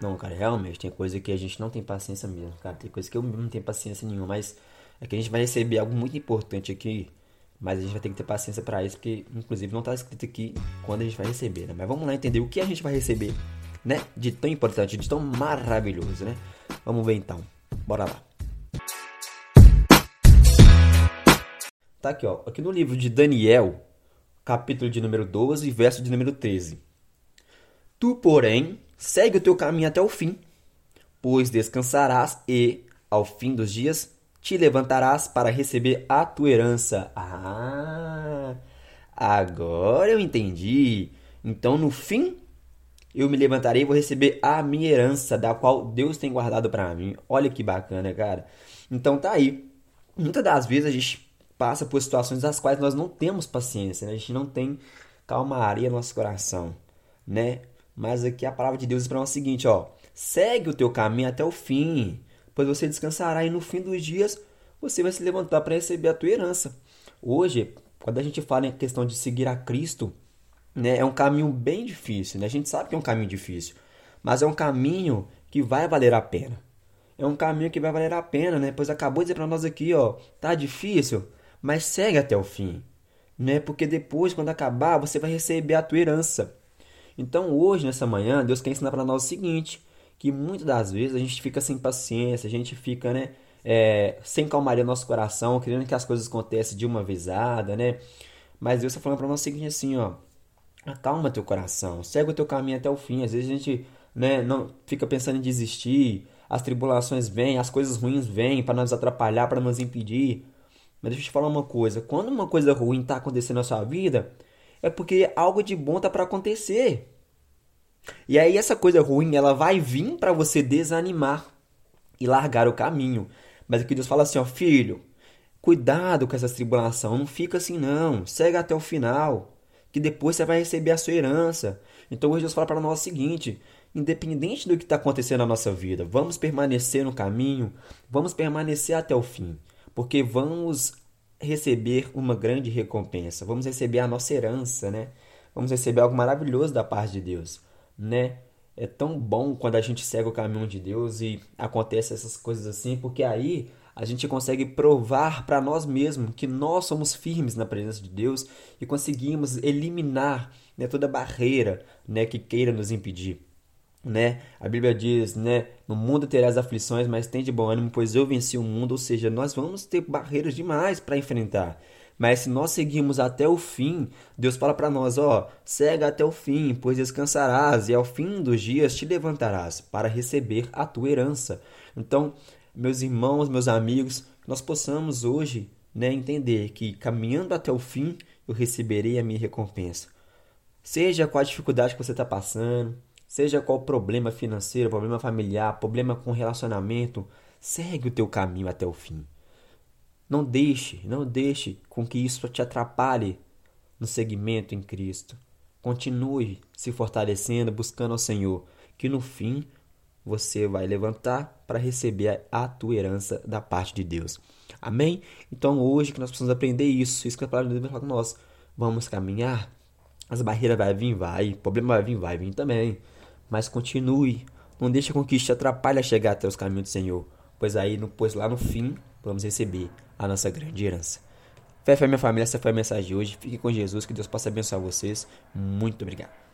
Não, cara, realmente, tem coisa que a gente não tem paciência mesmo, cara. Tem coisa que eu não tenho paciência nenhuma, mas é que a gente vai receber algo muito importante aqui, mas a gente vai ter que ter paciência para isso, porque inclusive não tá escrito aqui quando a gente vai receber, né? Mas vamos lá entender o que a gente vai receber, né? De tão importante, de tão maravilhoso, né? Vamos ver então. Bora lá. Tá aqui, ó. Aqui no livro de Daniel, capítulo de número 12, verso de número 13. Tu, porém, segue o teu caminho até o fim, pois descansarás e, ao fim dos dias, te levantarás para receber a tua herança. Ah, agora eu entendi. Então, no fim, eu me levantarei e vou receber a minha herança, da qual Deus tem guardado para mim. Olha que bacana, cara. Então, tá aí. Muitas das vezes a gente passa por situações das quais nós não temos paciência, né? a gente não tem calmaria no nosso coração, né? Mas aqui a palavra de Deus diz para nós o seguinte, ó: segue o teu caminho até o fim, pois você descansará e no fim dos dias você vai se levantar para receber a tua herança. Hoje, quando a gente fala em questão de seguir a Cristo, né, é um caminho bem difícil, né? A gente sabe que é um caminho difícil, mas é um caminho que vai valer a pena. É um caminho que vai valer a pena, né? Pois acabou de dizer para nós aqui, ó, tá difícil, mas segue até o fim, né? Porque depois, quando acabar, você vai receber a tua herança. Então, hoje, nessa manhã, Deus quer ensinar para nós o seguinte: que muitas das vezes a gente fica sem paciência, a gente fica, né? É, sem calmaria no nosso coração, querendo que as coisas aconteçam de uma vezada, né? Mas Deus está falando para nós o seguinte assim, ó. Acalma teu coração, segue o teu caminho até o fim. Às vezes a gente né, não fica pensando em desistir, as tribulações vêm, as coisas ruins vêm para nos atrapalhar, para nos impedir. Mas deixa eu te falar uma coisa: quando uma coisa ruim está acontecendo na sua vida, é porque algo de bom está para acontecer. E aí essa coisa ruim, ela vai vir para você desanimar e largar o caminho. Mas aqui Deus fala assim, ó, filho, cuidado com essa tribulação, não fica assim não, segue até o final, que depois você vai receber a sua herança. Então hoje Deus fala para nós o seguinte, independente do que está acontecendo na nossa vida, vamos permanecer no caminho, vamos permanecer até o fim porque vamos receber uma grande recompensa, vamos receber a nossa herança, né? Vamos receber algo maravilhoso da parte de Deus, né? É tão bom quando a gente segue o caminho de Deus e acontece essas coisas assim, porque aí a gente consegue provar para nós mesmos que nós somos firmes na presença de Deus e conseguimos eliminar né, toda barreira né, que queira nos impedir né? A Bíblia diz, né? No mundo terás aflições, mas tem de bom ânimo, pois eu venci o mundo. Ou seja, nós vamos ter barreiras demais para enfrentar. Mas se nós seguirmos até o fim, Deus fala para nós, ó, segue até o fim, pois descansarás e ao fim dos dias te levantarás para receber a tua herança. Então, meus irmãos, meus amigos, nós possamos hoje, né, entender que caminhando até o fim, eu receberei a minha recompensa. Seja qual a dificuldade que você está passando, Seja qual problema financeiro, problema familiar, problema com relacionamento, segue o teu caminho até o fim. Não deixe, não deixe com que isso te atrapalhe no segmento em Cristo. Continue se fortalecendo, buscando ao Senhor, que no fim você vai levantar para receber a tua herança da parte de Deus. Amém? Então hoje que nós precisamos aprender isso, isso que a palavra de Deus vai falar com nós. Vamos caminhar, as barreiras vai vir, vai, problema vai vir, vai vir também mas continue. Não deixe com que te atrapalhe a chegar até os caminhos do Senhor, pois aí, pois lá no fim, vamos receber a nossa grande herança. Fé, fé, minha família, essa foi a mensagem de hoje. Fique com Jesus, que Deus possa abençoar vocês. Muito obrigado.